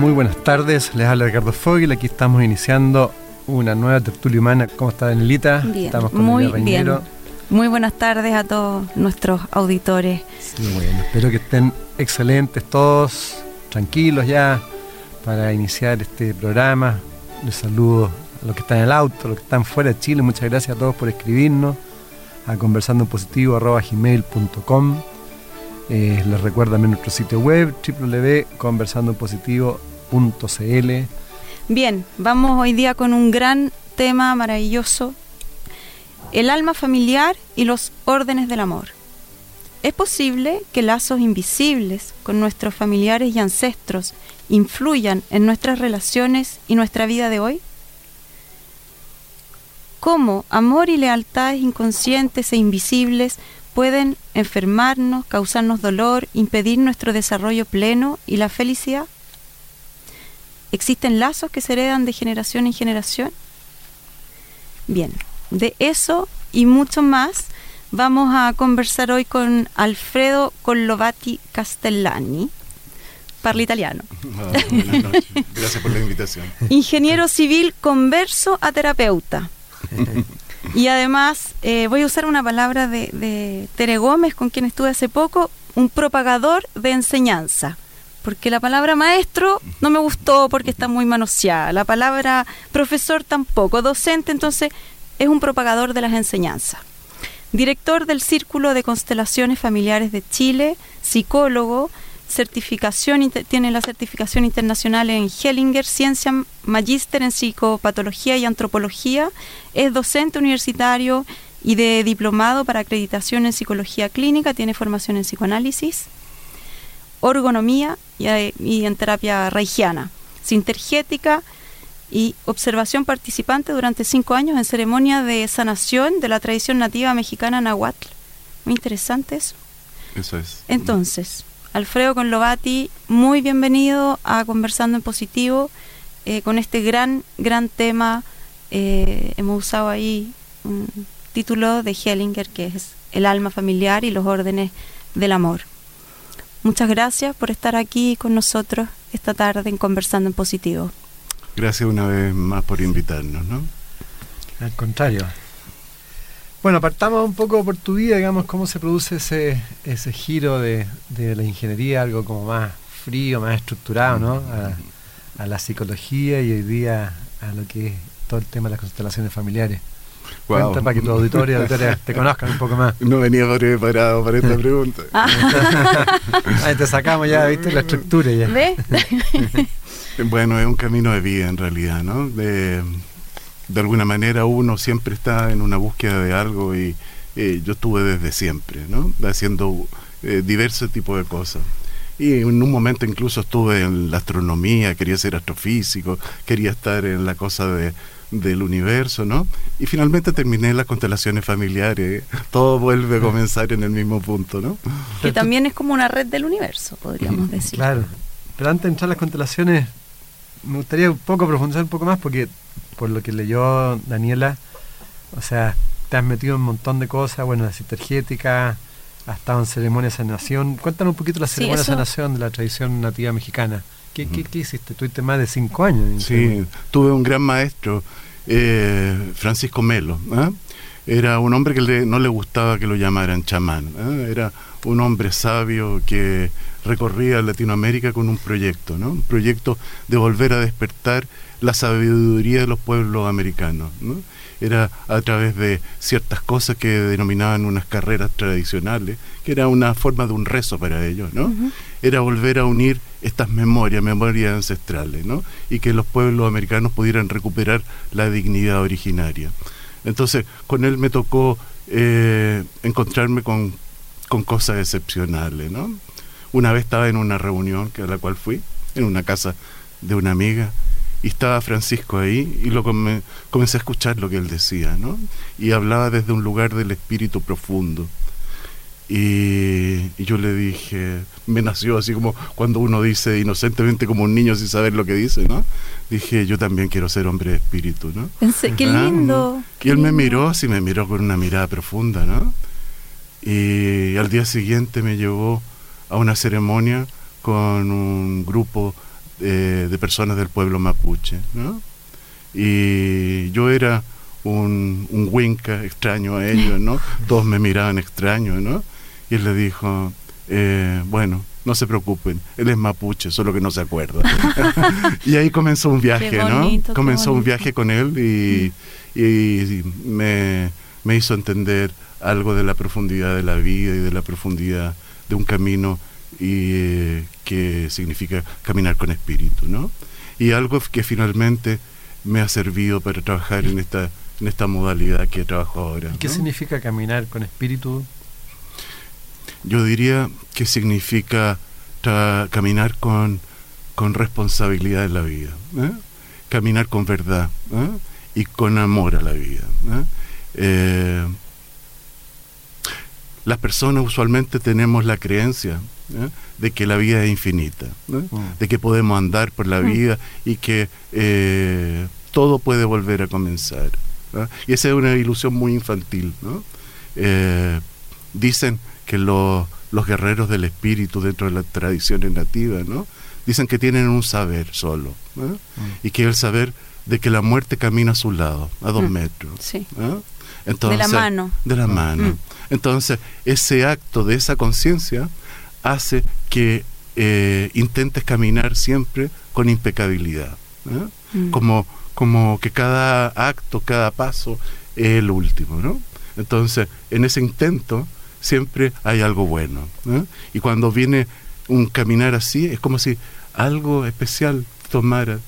Muy buenas tardes, les habla Ricardo Fogel, aquí estamos iniciando una nueva tertulia humana. ¿Cómo está Danielita? Bien, Estamos con muy bien. Muy buenas tardes a todos nuestros auditores. Sí, bueno, espero que estén excelentes todos, tranquilos ya para iniciar este programa. Les saludo a los que están en el auto, a los que están fuera de Chile. Muchas gracias a todos por escribirnos a conversandoenpositivo.com. Eh, les recuerdo también nuestro sitio web Bien, vamos hoy día con un gran tema maravilloso, el alma familiar y los órdenes del amor. ¿Es posible que lazos invisibles con nuestros familiares y ancestros influyan en nuestras relaciones y nuestra vida de hoy? ¿Cómo amor y lealtades inconscientes e invisibles pueden enfermarnos, causarnos dolor, impedir nuestro desarrollo pleno y la felicidad? ¿Existen lazos que se heredan de generación en generación? Bien, de eso y mucho más vamos a conversar hoy con Alfredo Collovati Castellani, parla italiano, Ah. Gracias por la invitación. ingeniero civil converso a terapeuta. Y además eh, voy a usar una palabra de, de Tere Gómez, con quien estuve hace poco, un propagador de enseñanza. Porque la palabra maestro no me gustó porque está muy manoseada. La palabra profesor tampoco. Docente, entonces, es un propagador de las enseñanzas. Director del Círculo de Constelaciones Familiares de Chile, psicólogo, certificación, tiene la certificación internacional en Hellinger, ciencia magíster en psicopatología y antropología, es docente universitario y de diplomado para acreditación en psicología clínica, tiene formación en psicoanálisis, orgonomía y, eh, y en terapia reichiana, sintergética y observación participante durante cinco años en ceremonia de sanación de la tradición nativa mexicana nahuatl. Muy interesante eso. Eso es. Entonces, Alfredo Conlovati, muy bienvenido a Conversando en Positivo eh, con este gran, gran tema. eh, hemos usado ahí un título de Hellinger que es El alma familiar y los órdenes del amor. Muchas gracias por estar aquí con nosotros esta tarde en Conversando en Positivo. Gracias una vez más por invitarnos, ¿no? Al contrario. Bueno, partamos un poco por tu vida, digamos, cómo se produce ese, ese giro de, de la ingeniería, algo como más frío, más estructurado, ¿no? A, a la psicología y hoy día a lo que es todo el tema de las constelaciones familiares. Guau. Cuenta para que tu auditorio auditoria te conozcan un poco más. No venía preparado para esta pregunta. Ahí te sacamos ya, viste, la estructura ya. ¿Ve? Bueno, es un camino de vida en realidad, ¿no? De, de alguna manera uno siempre está en una búsqueda de algo y eh, yo estuve desde siempre, ¿no? Haciendo eh, diversos tipos de cosas. Y en un momento incluso estuve en la astronomía, quería ser astrofísico, quería estar en la cosa de, del universo, ¿no? Y finalmente terminé en las constelaciones familiares. Todo vuelve a comenzar en el mismo punto, ¿no? que también es como una red del universo, podríamos decir. Claro. Pero antes de entrar a las constelaciones, me gustaría un poco profundizar un poco más porque por lo que leyó Daniela, o sea, te has metido en un montón de cosas, bueno, la sintergética, has estado en ceremonia de sanación. Cuéntanos un poquito la Sí, ceremonia de sanación de la tradición nativa mexicana. ¿Qué, qué, qué hiciste? Tuviste más de cinco años. Sí, tuve un gran maestro, eh, Francisco Melo. ¿ah? Era un hombre que no le gustaba que lo llamaran chamán. ¿ah? Era un hombre sabio que recorría Latinoamérica con un proyecto, ¿no? Un proyecto de volver a despertar la sabiduría de los pueblos americanos, ¿no? Era a través de ciertas cosas que denominaban unas carreras tradicionales, que era una forma de un rezo para ellos. Era volver a unir estas memorias, memorias ancestrales, ¿no? Y que los pueblos americanos pudieran recuperar la dignidad originaria. Entonces, con él me tocó eh, encontrarme con, con cosas excepcionales, ¿no? Una vez estaba en una reunión a la cual fui, en una casa de una amiga y estaba Francisco ahí y lo comencé a escuchar lo que él decía, ¿no? Y hablaba desde un lugar del espíritu profundo. Y, yo le dije, me nació así como cuando uno dice inocentemente como un niño sin saber lo que dice, ¿no? Dije, yo también quiero ser hombre de espíritu, ¿no? Pensé, qué ah, lindo. y él me miró, así me miró con una mirada profunda, ¿no? Y al día siguiente me llevó a una ceremonia con un grupo eh, de personas del pueblo mapuche, ¿no? Y yo era un, un winca extraño a ellos, ¿no? Todos me miraban extraño, ¿no? Y él le dijo, eh, bueno, no se preocupen, él es mapuche, solo que no se acuerda. y ahí comenzó un viaje, ¿no? Comenzó un viaje con él y, y me, me, hizo entender algo de la profundidad de la vida y de la profundidad de un camino y eh, que significa caminar con espíritu, ¿no? Y algo que finalmente me ha servido para trabajar en esta en esta modalidad que trabajo ahora. ¿Qué significa caminar con espíritu? Yo diría que significa caminar con, con responsabilidad en la vida, ¿eh? caminar con verdad ¿eh? y con amor a la vida. ¿eh? las personas usualmente tenemos la creencia de que la vida es infinita, mm. de que podemos andar por la mm. vida y que todo puede volver a comenzar. Y esa es una ilusión muy infantil. dicen que los, guerreros del espíritu dentro de las tradiciones nativas, ¿no? Dicen que tienen un saber solo, mm. y que el saber de que la muerte camina a su lado, a dos mm. metros. Sí. Entonces, de la mano. De la mano. Mm. Entonces, ese acto de esa conciencia hace que eh, intentes caminar siempre con impecabilidad. Como, como que cada acto, cada paso es el último, ¿no? Entonces, en ese intento, siempre hay algo bueno. Y cuando viene un caminar así, es como si algo especial tomara,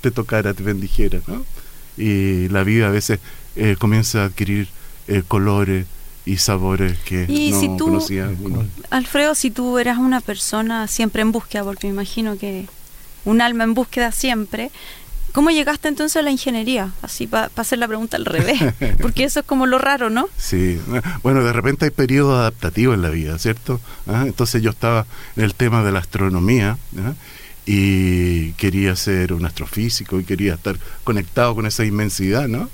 te tocara, te bendijera. ¿no? Y la vida a veces eh, comienza a adquirir eh, colores y sabores que no si conocía Alfredo, si tú eras una persona siempre en búsqueda, porque me imagino que un alma en búsqueda siempre, ¿Cómo llegaste entonces a la ingeniería? Así para hacer la pregunta al revés, porque eso es como lo raro, ¿no? Sí, bueno, de repente hay periodos adaptativos en la vida, ¿cierto? ¿Ah? Entonces yo estaba en el tema de la astronomía y quería ser un astrofísico y quería estar conectado con esa inmensidad, ¿no?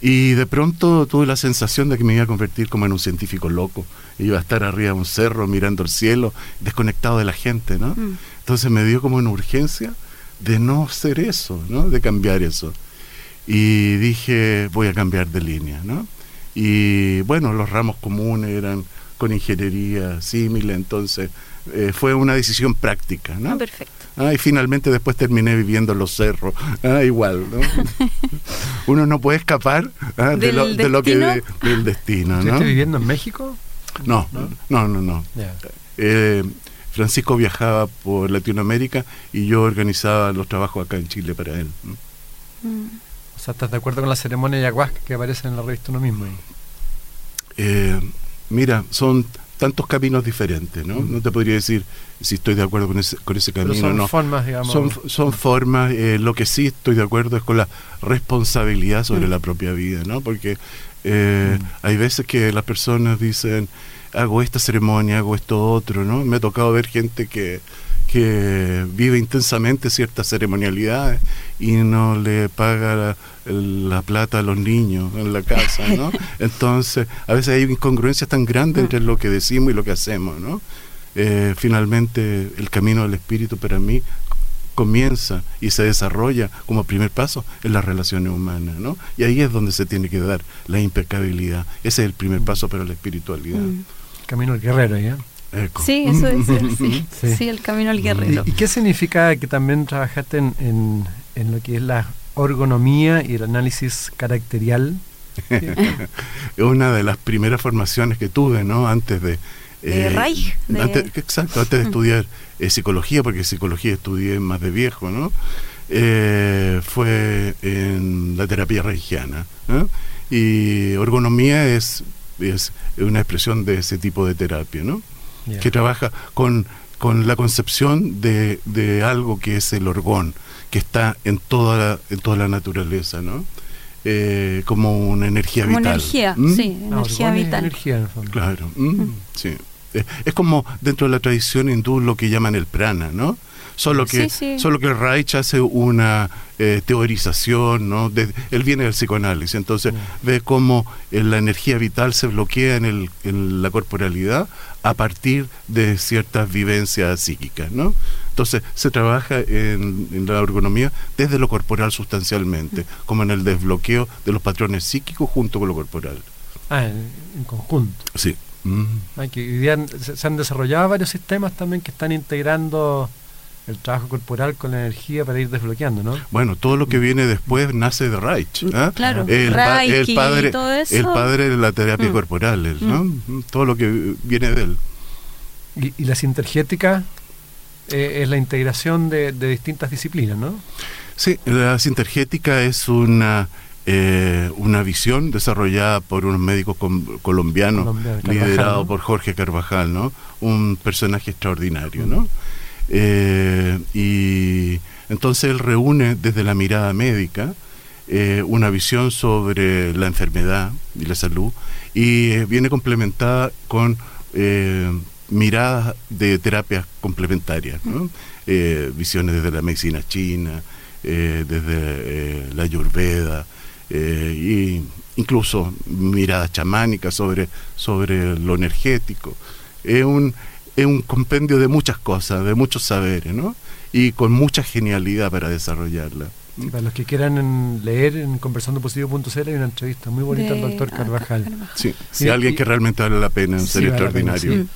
Y de pronto tuve la sensación de que me iba a convertir como en un científico loco. Iba a estar arriba de un cerro mirando el cielo, desconectado de la gente, ¿no? Mm. Entonces me dio como una urgencia de no ser eso, ¿no? De cambiar eso. Y dije, voy a cambiar de línea, ¿no? Y bueno, los ramos comunes eran con ingeniería símil, entonces eh, fue una decisión práctica, ¿no? Ah, perfecto. Ah, y finalmente después terminé viviendo en los cerros, ah, igual, ¿no? Uno no puede escapar ah, de, lo, de, lo, que del destino, ¿no? viviendo en México? No, no, no, no. Eh, Francisco viajaba por Latinoamérica y yo organizaba los trabajos acá en Chile para él. Mm. O sea, ¿estás de acuerdo con la ceremonia de ayahuasca que aparece en la revista uno mismo? Eh, mira, son tantos caminos diferentes, ¿no? Mm. No te podría decir si estoy de acuerdo con ese, con ese camino. Pero son formas, digamos. Son, son formas, eh, lo que sí estoy de acuerdo es con la responsabilidad sobre mm. la propia vida, ¿no? Porque eh, hay veces que las personas dicen, hago esta ceremonia, hago esto otro, ¿no? Me ha tocado ver gente que, que vive intensamente ciertas ceremonialidades y no le paga la, plata a los niños en la casa, ¿no? Entonces, a veces hay incongruencias tan grandes entre lo que decimos y lo que hacemos, ¿no? Eh, finalmente, el camino del espíritu para mí comienza y se desarrolla como primer paso en las relaciones humanas, ¿no? Y ahí es donde se tiene que dar la impecabilidad. Ese es el primer paso para la espiritualidad. Mm. Camino al guerrero, ¿ya? Sí, eso es, sí, sí. el camino al guerrero. ¿Y, qué significa que también trabajaste en, en, lo que es la ergonomía y el análisis caracterial? es una de las primeras formaciones que tuve, ¿no? Antes de... Eh, Reich. exacto, antes de estudiar eh, psicología, porque psicología estudié más de viejo, ¿no? Eh, fue en la terapia reichiana. Y ergonomía es es una expresión de ese tipo de terapia, ¿no? Que trabaja con, con la concepción de, de, algo que es el orgón, que está en toda la, en toda la naturaleza, ¿no? Eh, como una energía como vital. energía, ¿Mm? sí, energía vital. Energía, en el fondo. Claro, mm, sí. Eh, Es como dentro de la tradición hindú lo que llaman el prana, ¿no? Solo que, Sí, sí. solo que Reich hace una eh, teorización, ¿no? De- él viene del psicoanálisis, entonces ve cómo eh, la energía vital se bloquea en, el, en la corporalidad a partir de ciertas vivencias psíquicas, ¿no? Entonces se trabaja en, en la ergonomía desde lo corporal sustancialmente, como en el desbloqueo de los patrones psíquicos junto con lo corporal. Ah, en, en conjunto. Sí. Mm. Ay, que se, se han desarrollado varios sistemas también que están integrando el trabajo corporal con la energía para ir desbloqueando, ¿no? Bueno, todo lo que viene después nace de Reich. ¿ah? Claro, El, el padre, todo eso. el padre de la terapia Mm. corporal, ¿no? todo lo que viene de él. Y, y la sintergética eh, es la integración de, de distintas disciplinas, ¿no? Sí, la sintergética es una eh, una visión desarrollada por unos médicos com- colombianos, Colombiano, Carvajal, liderado por Jorge Carvajal, ¿no? Un personaje extraordinario, ¿no? Eh, y entonces él reúne desde la mirada médica eh, una visión sobre la enfermedad y la salud y eh, viene complementada con miradas de terapias complementarias, visiones desde la medicina china, desde la ayurveda, y incluso miradas chamánicas sobre, sobre lo energético. Es un, es un compendio de muchas cosas, de muchos saberes, ¿no? Y con mucha genialidad para desarrollarla. Sí, para los que quieran en- leer en conversandopositivo.cl hay una entrevista muy bonita al doctor Carvajal. Sí, si Y- alguien y- que realmente vale la pena, un Sí, ser vale la pena, extraordinario. Mm.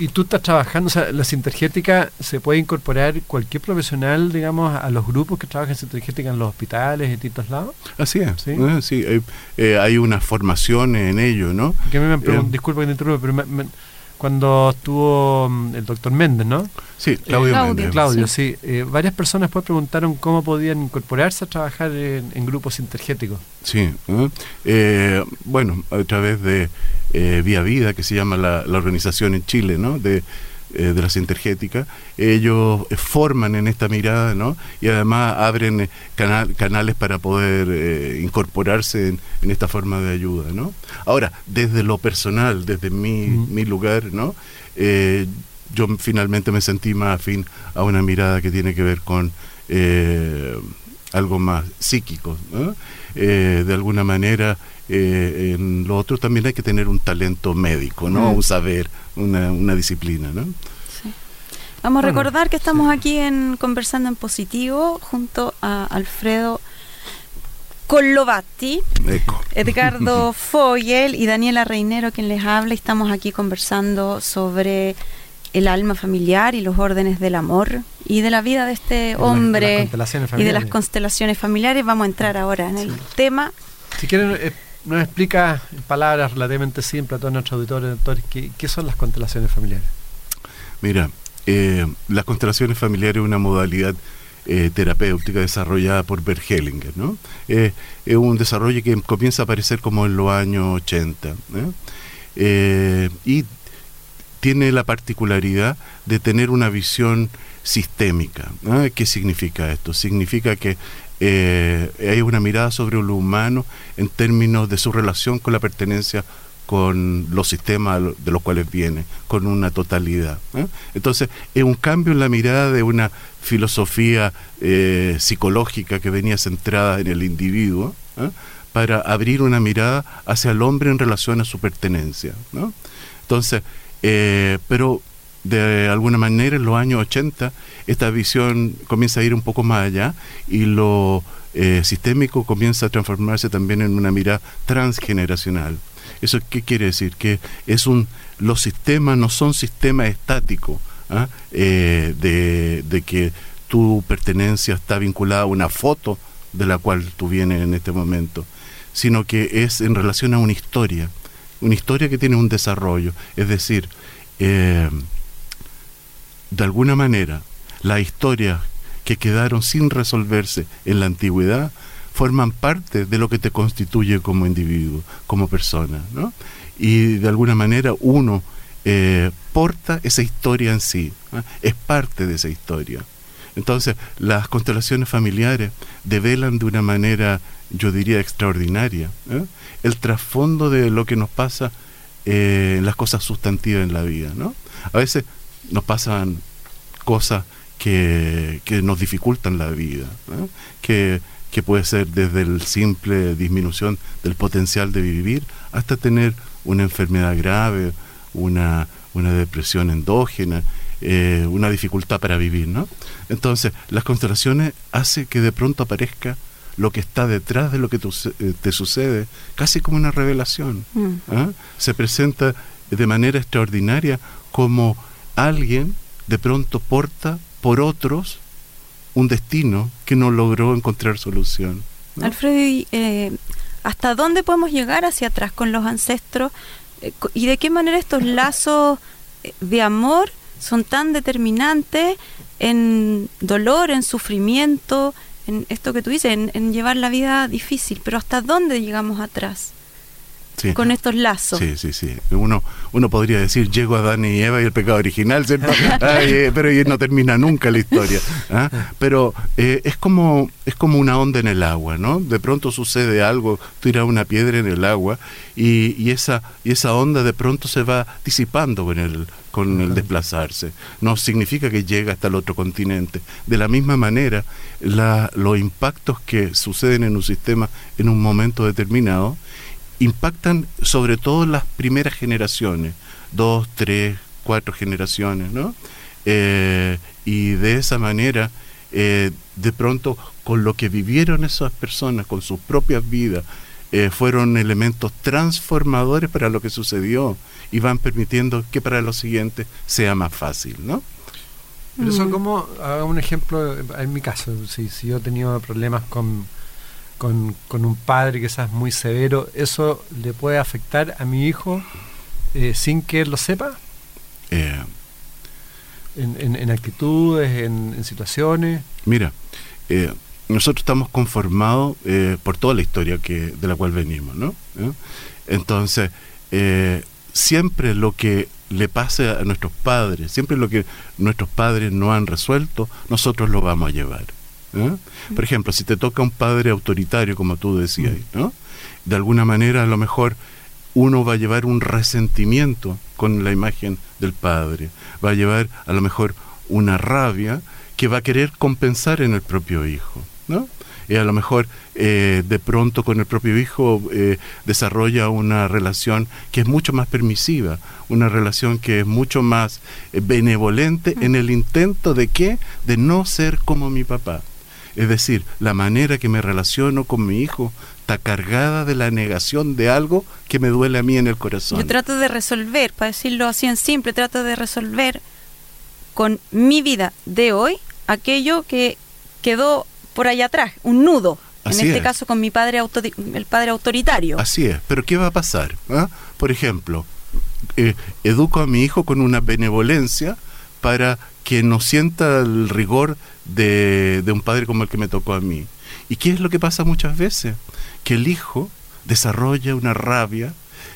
Y tú estás trabajando, o sea, la sintergética se puede incorporar cualquier profesional, digamos, a los grupos que trabajan en sintergética en los hospitales y distintos lados. Así es, Sí. ¿eh? sí, hay, eh, hay una formación en ello, ¿no? Que me Eh. disculpa que te interrumpa, pero me- me- cuando estuvo mm, el doctor Méndez, ¿no? Sí, Claudio Claudio. Méndez. Claudio, sí. eh, varias personas pues preguntaron cómo podían incorporarse a trabajar en, en grupos sintergéticos. Sí, ¿eh? Eh, bueno, a través de eh, Vía Vida, que se llama la, la organización en Chile, ¿no? De, eh, de la sintergética, ellos eh, forman en esta mirada, ¿no? Y además abren eh, canal- canales para poder eh, incorporarse en, en esta forma de ayuda, ¿no? Ahora, desde lo personal, desde mi, mi lugar, ¿no? Eh, yo finalmente me sentí más afín a una mirada que tiene que ver con algo más psíquico. ¿no? Eh, de alguna manera, eh, en lo otro también hay que tener un talento médico, ¿no? Mm. Un saber, una, una disciplina, ¿no? Vamos a recordar que estamos aquí en Conversando en Positivo junto a Alfredo Collovatti, Eco. Edgardo Fogel y Daniela Reinero quien les habla estamos aquí conversando sobre el alma familiar y los órdenes del amor y de la vida de este de las- de las hombre y de las familiares. constelaciones familiares. Vamos a entrar ahora en el tema. Si quieren, eh, nos explica en palabras relativamente simples a todos nuestros auditores, doctores, ¿qué, qué son las constelaciones familiares? Mira, eh, las constelaciones familiares es una modalidad eh, terapéutica desarrollada por Bert Hellinger, ¿no? Eh, es un desarrollo que comienza a aparecer como en los años 80, ¿eh? Eh, y tiene la particularidad de tener una visión sistémica. ¿no? ¿Qué significa esto? Significa que eh, hay una mirada sobre lo humano en términos de su relación con la pertenencia con los sistemas de los cuales viene, con una totalidad. ¿eh? Entonces, es un cambio en la mirada de una filosofía eh, psicológica que venía centrada en el individuo, para abrir una mirada hacia el hombre en relación a su pertenencia. Entonces, eh, pero de alguna manera en los años 80 esta visión comienza a ir un poco más allá y lo eh, sistémico comienza a transformarse también en una mirada transgeneracional. ¿Eso qué quiere decir? Que es un los sistemas no son sistemas estáticos, ¿ah? Eh, de, de que tu pertenencia está vinculada a una foto de la cual tú vienes en este momento, sino que es en relación a una historia, una historia que tiene un desarrollo. Es decir, eh, de alguna manera, las historias que quedaron sin resolverse en la antigüedad forman parte de lo que te constituye como individuo, como persona, ¿no? Y de alguna manera uno eh, porta esa historia en sí, es parte de esa historia. Entonces, las constelaciones familiares develan de una manera, yo diría, extraordinaria, ¿eh? el trasfondo de lo que nos pasa eh, las cosas sustantivas en la vida. ¿no? A veces nos pasan cosas que, que nos dificultan la vida, que, que puede ser desde el simple disminución del potencial de vivir hasta tener una enfermedad grave, una, una depresión endógena, eh, una dificultad para vivir, ¿no? Entonces, las constelaciones hace que de pronto aparezca lo que está detrás de lo que eh, te sucede, casi como una revelación. Mm. ¿ah? Se presenta de manera extraordinaria como alguien de pronto porta por otros un destino que no logró encontrar solución. Alfredo, eh, ¿hasta dónde podemos llegar hacia atrás con los ancestros? ¿Y de qué manera estos lazos de amor son tan determinantes en dolor, en sufrimiento, en esto que tú dices, en, llevar la vida difícil. Pero ¿hasta dónde llegamos atrás? con estos lazos. Sí, sí, sí. Uno, uno podría decir, llego a Adán y Eva y el pecado original, eh, pero no termina nunca la historia. ¿ah? Pero eh, es, como, es como una onda en el agua, ¿no? De pronto sucede algo, tiras una piedra en el agua y, y, esa, y esa onda de pronto se va disipando con el, con el desplazarse. No significa que llega hasta el otro continente. De la misma manera, la, los impactos que suceden en un sistema en un momento determinado, impactan sobre todo las primeras generaciones, dos, tres, cuatro generaciones, ¿no? Eh, y de esa manera, eh, de pronto, con lo que vivieron esas personas, con sus propias vidas, eh, fueron elementos transformadores para lo que sucedió y van permitiendo que para los siguientes sea más fácil, ¿no? Pero eso como, haga un ejemplo, en mi caso, si, si yo he tenido problemas con con, con un padre quizás muy severo, ¿eso le puede afectar a mi hijo eh, sin que él lo sepa? Eh, en, en, actitudes, en, situaciones. Mira, eh, nosotros estamos conformados por toda la historia que de la cual venimos, ¿no? Entonces, siempre lo que le pase a nuestros padres, siempre lo que nuestros padres no han resuelto, nosotros lo vamos a llevar. ¿eh? Por ejemplo, si te toca un padre autoritario, como tú decías, ¿no? de alguna manera a lo mejor uno va a llevar un resentimiento con la imagen del padre, va a llevar a lo mejor una rabia que va a querer compensar en el propio hijo, ¿no? Y a lo mejor eh, de pronto con el propio hijo eh, desarrolla una relación que es mucho más permisiva, una relación que es mucho más benevolente en el intento de qué? De no ser como mi papá. Es decir, la manera que me relaciono con mi hijo está cargada de la negación de algo que me duele a mí en el corazón. Yo trato de resolver, para decirlo así en simple, trato de resolver con mi vida de hoy aquello que quedó por allá atrás, un nudo. en este caso con mi padre el padre autoritario. Así es, pero ¿qué va a pasar? ¿Ah? Por ejemplo, eh, educo a mi hijo con una benevolencia para que no sienta el rigor de, un padre como el que me tocó a mí. ¿Y qué es lo que pasa muchas veces? Que el hijo desarrolla una rabia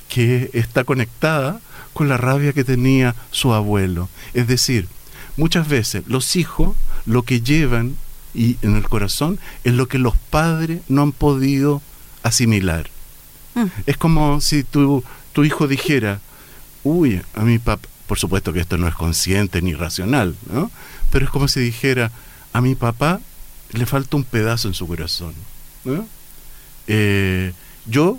que está conectada con la rabia que tenía su abuelo. Es decir, muchas veces los hijos lo que llevan y en el corazón es lo que los padres no han podido asimilar. Mm. Es como si tu, tu hijo dijera, uy, a mi papá, por supuesto que esto no es consciente ni racional, ¿no? Pero es como si dijera, a mi papá le falta un pedazo en su corazón. Eh, yo,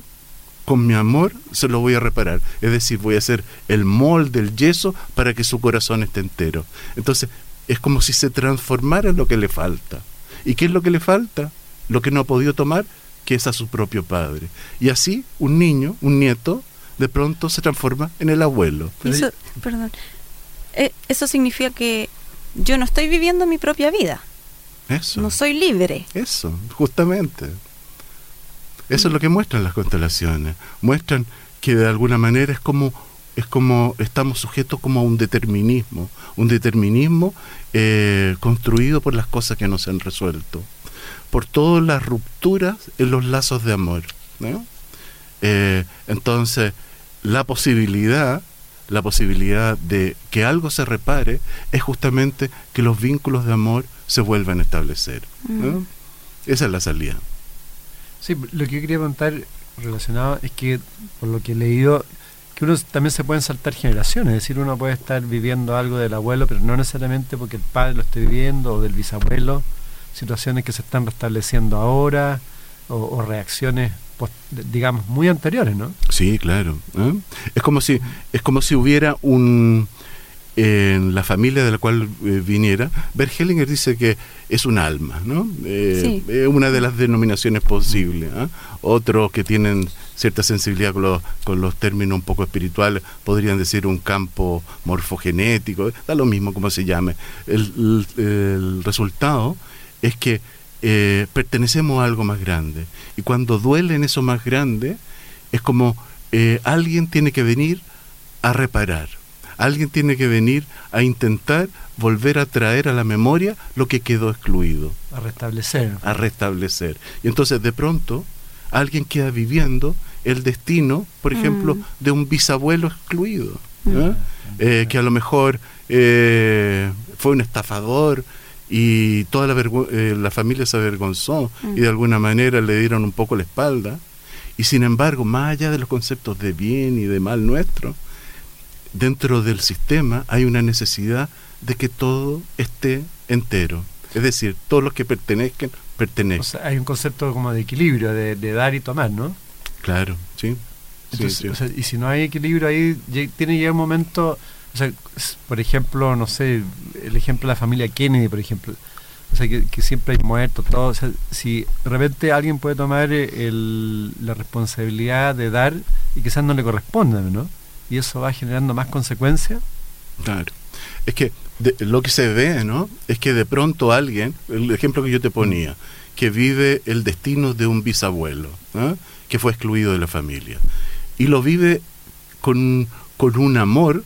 con mi amor, se lo voy a reparar. Es decir, voy a hacer el molde, el yeso, para que su corazón esté entero. Entonces, es como si se transformara en lo que le falta. ¿Y qué es lo que le falta? Lo que no ha podido tomar, que es a su propio padre. Y así, un niño, un nieto, de pronto se transforma en el abuelo. Eso, perdón. Eh, eso significa que yo no estoy viviendo mi propia vida. Eso. No soy libre. Eso, justamente. Eso es lo que muestran las constelaciones. Muestran que de alguna manera es como es como estamos sujetos como a un determinismo, un determinismo eh, construido por las cosas que no se han resuelto, por todas las rupturas en los lazos de amor. Eh, entonces, la posibilidad la posibilidad de que algo se repare es justamente que los vínculos de amor se vuelvan a establecer. ¿no? Mm. Esa es la salida. Sí, lo que yo quería preguntar relacionado es que, por lo que he leído, que uno también se pueden saltar generaciones, es decir, uno puede estar viviendo algo del abuelo, pero no necesariamente porque el padre lo esté viviendo o del bisabuelo, situaciones que se están restableciendo ahora o, o reacciones, digamos, muy anteriores, ¿no? Sí, claro. ¿eh? Es como si es como si hubiera un en la familia de la cual eh, viniera. Bert Hellinger dice que es un alma, ¿no? Eh, Sí. Es una de las denominaciones posibles. Otros que tienen cierta sensibilidad con los, con los términos un poco espirituales podrían decir un campo morfogenético, da lo mismo como se llame. El, el- el resultado es que eh, pertenecemos a algo más grande. Y cuando duele en eso más grande, es como eh, alguien tiene que venir a reparar. Alguien tiene que venir a intentar volver a traer a la memoria lo que quedó excluido, A restablecer. a restablecer. Y entonces de pronto alguien queda viviendo el destino, por ejemplo, Mm. de un bisabuelo excluido, Mm. ¿eh? Eh, que a lo mejor eh, fue un estafador y toda la, eh, la familia se avergonzó Mm. y de alguna manera le dieron un poco la espalda. Y sin embargo, más allá de los conceptos de bien y de mal nuestro, dentro del sistema hay una necesidad de que todo esté entero. Es decir, todos los que pertenezcan, O pertenecen. sea, hay un concepto como de equilibrio, de, de dar y tomar, ¿no? Claro, sí. Entonces, sí. o sea, y si no hay equilibrio ahí, tiene que llegar un momento, o sea, por ejemplo, no sé, el ejemplo de la familia Kennedy, por ejemplo, o sea, que, que siempre hay muertos, todo, o sea, si de repente alguien puede tomar eh, el- la responsabilidad de dar y quizás no le corresponda, ¿no? Y eso va generando más consecuencias. Claro. Es que de- lo que se ve, ¿no? Es que de pronto alguien, el ejemplo que yo te ponía, que vive el destino de un bisabuelo, ¿no? Que fue excluido de la familia, y lo vive con, con un amor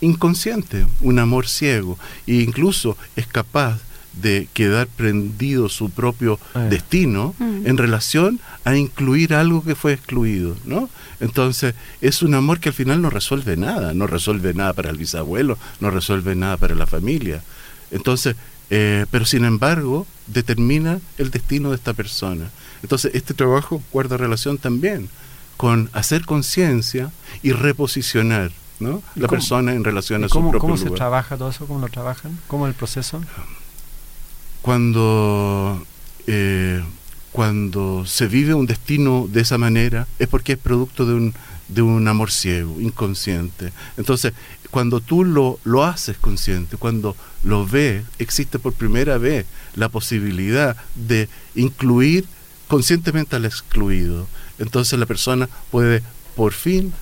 inconsciente, un amor ciego, e incluso es capaz de quedar prendido su propio Ah. destino Mm. en relación a incluir algo que fue excluido, ¿no? Entonces, es un amor que al final no resuelve nada, no resuelve nada para el bisabuelo, no resuelve nada para la familia. Entonces, eh, pero sin embargo, determina el destino de esta persona. Entonces, este trabajo guarda relación también con hacer conciencia y reposicionar, ¿no? ¿Y La cómo- persona en relación ¿Y a su ¿Cómo, propio cómo se trabaja todo eso? ¿Cómo lo trabajan? ¿Cómo es el proceso? cuando eh, cuando se vive un destino de esa manera es porque es producto de un de un amor ciego, inconsciente. Entonces, cuando tú lo, lo haces consciente, cuando lo ves, existe por primera vez la posibilidad de incluir conscientemente al excluido. Entonces la persona puede por fin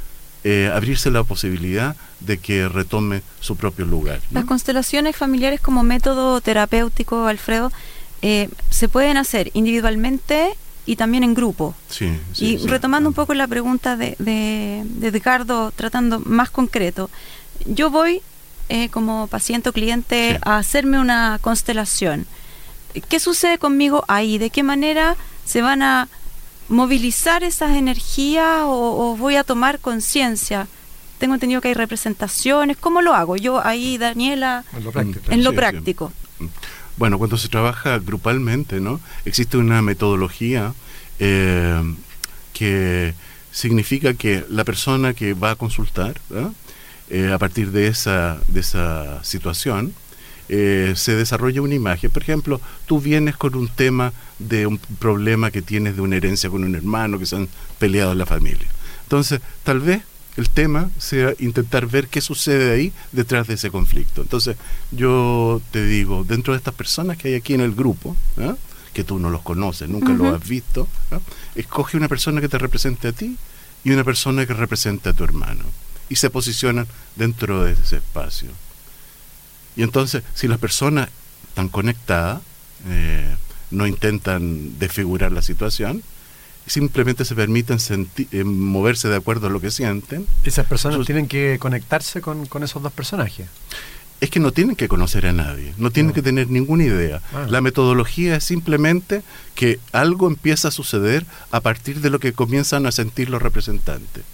eh, abrirse la posibilidad de que retome su propio lugar. ¿no? Las constelaciones familiares como método terapéutico, Alfredo, eh, se pueden hacer individualmente y también en grupo. Sí, sí, y sí. retomando un poco la pregunta de, de, de Edgardo, tratando más concreto, yo voy eh, como paciente o cliente a hacerme una constelación. ¿Qué sucede conmigo ahí? ¿De qué manera se van a movilizar esas energías o, o voy a tomar conciencia? Tengo entendido que hay representaciones. ¿Cómo lo hago? Yo ahí, Daniela, En lo práctico. en lo Sí, sí. práctico. Bueno, cuando se trabaja grupalmente, ¿no? Existe una metodología eh, que significa que la persona que va a consultar, ¿verdad? Eh, a partir de esa, de esa situación, eh, se desarrolla una imagen. Por ejemplo, tú vienes con un tema de un problema que tienes de una herencia con un hermano que se han peleado en la familia. Entonces, tal vez el tema sea intentar ver qué sucede ahí detrás de ese conflicto. Entonces, yo te digo, dentro de estas personas que hay aquí en el grupo, ¿ah? que tú no los conoces, nunca Ujú. los has visto, ¿ah? escoge una persona que te represente a ti y una persona que represente a tu hermano. Y se posicionan dentro de ese espacio. Y entonces, si las personas están conectadas, eh, no intentan desfigurar la situación, simplemente se permiten eh, moverse de acuerdo a lo que sienten, Esas personas tienen que conectarse con, con esos dos personajes. es que no tienen que conocer a nadie, no tienen No. que tener ninguna idea. Ah. La metodología es simplemente que algo empieza a suceder a partir de lo que comienzan a sentir los representantes.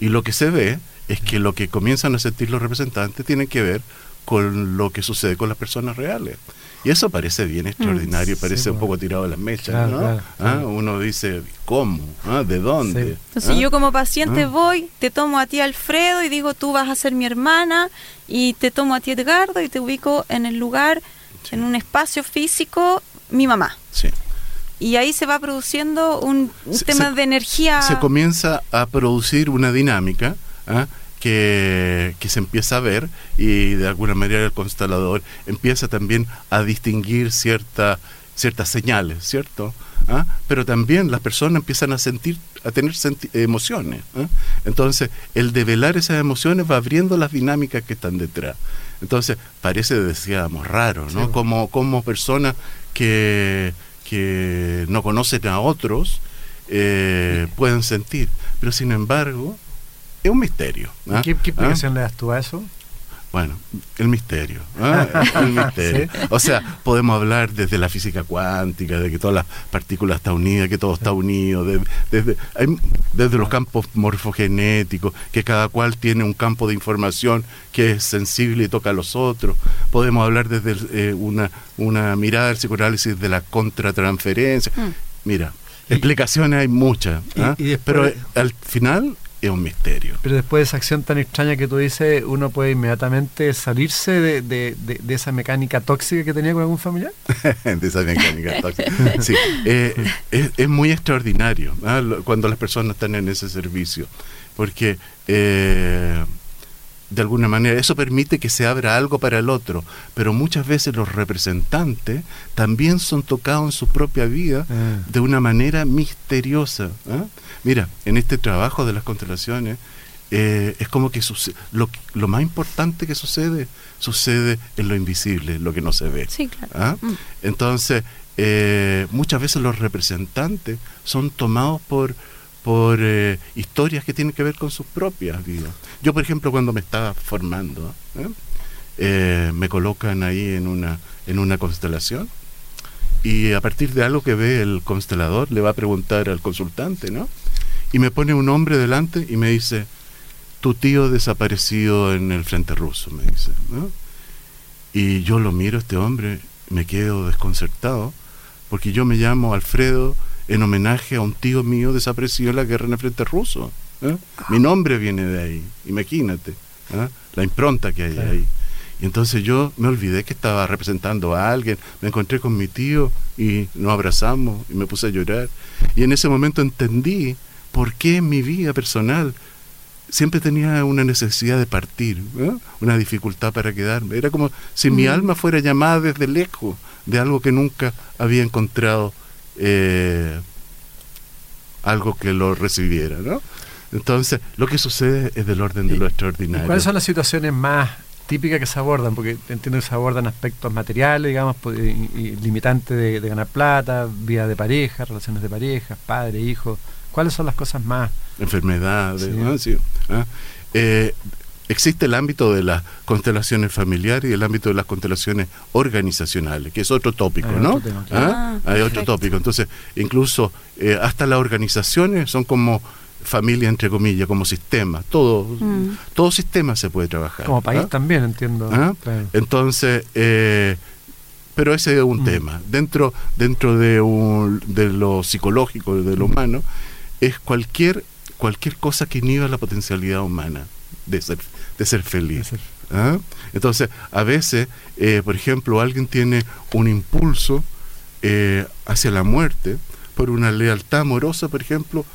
Y lo que se ve es que lo que comienzan a sentir los representantes tiene que ver con lo que sucede con las personas reales. Y eso parece bien extraordinario, Mm, parece sí, un poco tirado de las mechas, Claro, ¿no? claro, ¿Ah? Uno dice, ¿cómo? ¿Ah? ¿De dónde? Sí. Entonces ¿Ah? yo como paciente Ah. voy, te tomo a ti Alfredo y digo tú vas a ser mi hermana y te tomo a ti Edgardo y te ubico en el lugar, Sí. en un espacio físico, mi mamá. Sí. Y ahí se va produciendo un, un Se- tema se- de energía. se comienza a producir una dinámica ¿ah? Que, que se empieza a ver y de alguna manera el constelador empieza también a distinguir cierta, ciertas señales, ¿cierto? ¿Ah? Pero también las personas empiezan a sentir, a tener senti- emociones. ¿ah? Entonces, el develar esas emociones va abriendo las dinámicas que están detrás. Entonces, parece, decíamos, raro, ¿no? Sí. Como, como personas que, que no conocen a otros eh, pueden sentir. Pero sin embargo, es un misterio. ¿ah? ¿Qué, qué ¿Ah? explicación le das tú a eso? Bueno, el misterio. ¿ah? El misterio. Sí. O sea, podemos hablar desde la física cuántica, de que todas las partículas están unidas, que todo está unido, de- desde, los campos morfogenéticos, que cada cual tiene un campo de información que es sensible y toca a los otros. Podemos hablar desde eh, una, una mirada del psicoanálisis de la contratransferencia. Mm. Mira, explicaciones hay muchas, y- y después- pero al final es un misterio. Pero después de esa acción tan extraña que tú dices, uno puede inmediatamente salirse de, de- de- de esa mecánica tóxica que tenía con algún familiar. de esa mecánica tóxica. Sí, eh, es, es muy extraordinario ¿ah? Cuando las personas están en ese servicio, porque eh, de alguna manera eso permite que se abra algo para el otro, pero muchas veces los representantes también son tocados en su propia vida Ah. de una manera misteriosa. ¿ah? Mira, en este trabajo de las constelaciones, eh, es como que lo, lo más importante que sucede, sucede en lo invisible, lo que no se ve. Sí, claro. ¿ah? Mm. Entonces, eh, muchas veces los representantes son tomados por, por eh, historias que tienen que ver con sus propias vidas. Yo, por ejemplo, cuando me estaba formando, me colocan ahí en una, en una constelación y a partir de algo que ve el constelador le va a preguntar al consultante, ¿no? Y me pone un hombre delante y me dice, tu tío desaparecido en el frente ruso, me dice, ¿no? Y yo lo miro a este hombre, me quedo desconcertado, porque yo me llamo Alfredo en homenaje a un tío mío desaparecido en la guerra en el frente ruso. ¿eh? Mi nombre viene de ahí, imagínate, ¿eh? la impronta que hay Claro. ahí. Y entonces yo me olvidé que estaba representando a alguien, me encontré con mi tío y nos abrazamos y me puse a llorar. Y en ese momento entendí por qué en mi vida personal siempre tenía una necesidad de partir, ¿no? una dificultad para quedarme. Era como si mi alma fuera llamada desde lejos de algo que nunca había encontrado, eh, algo que lo recibiera. ¿no? Entonces, lo que sucede es del orden de ¿Y- lo ¿Y extraordinario. cuáles son las situaciones más típicas que se abordan? Porque entiendo que se abordan aspectos materiales, digamos, pues, limitantes de, de ganar plata, vida de pareja, relaciones de pareja, padre, hijo. ¿Cuáles son las cosas más? enfermedades. Sí. ¿no? Sí, ¿ah? Eh, existe el ámbito de las constelaciones familiares y el ámbito de las constelaciones organizacionales, que es otro tópico, ¿no? otro tema, claro. ¿Ah? Ah, Hay otro tópico. Entonces, incluso eh, hasta las organizaciones son como familia, entre comillas, como sistema. Todo, Mm. todo sistema se puede trabajar. Como país ¿ah? también, entiendo. ¿Ah? Claro. Entonces, eh, pero ese es un Mm. tema. Dentro, dentro de, un- de lo psicológico, de lo humano, es cualquier, cualquier cosa que inhiba la potencialidad humana de ser, de ser feliz. ¿ah? Entonces, a veces, eh, por ejemplo, alguien tiene un impulso eh, hacia la muerte por una lealtad amorosa, por ejemplo,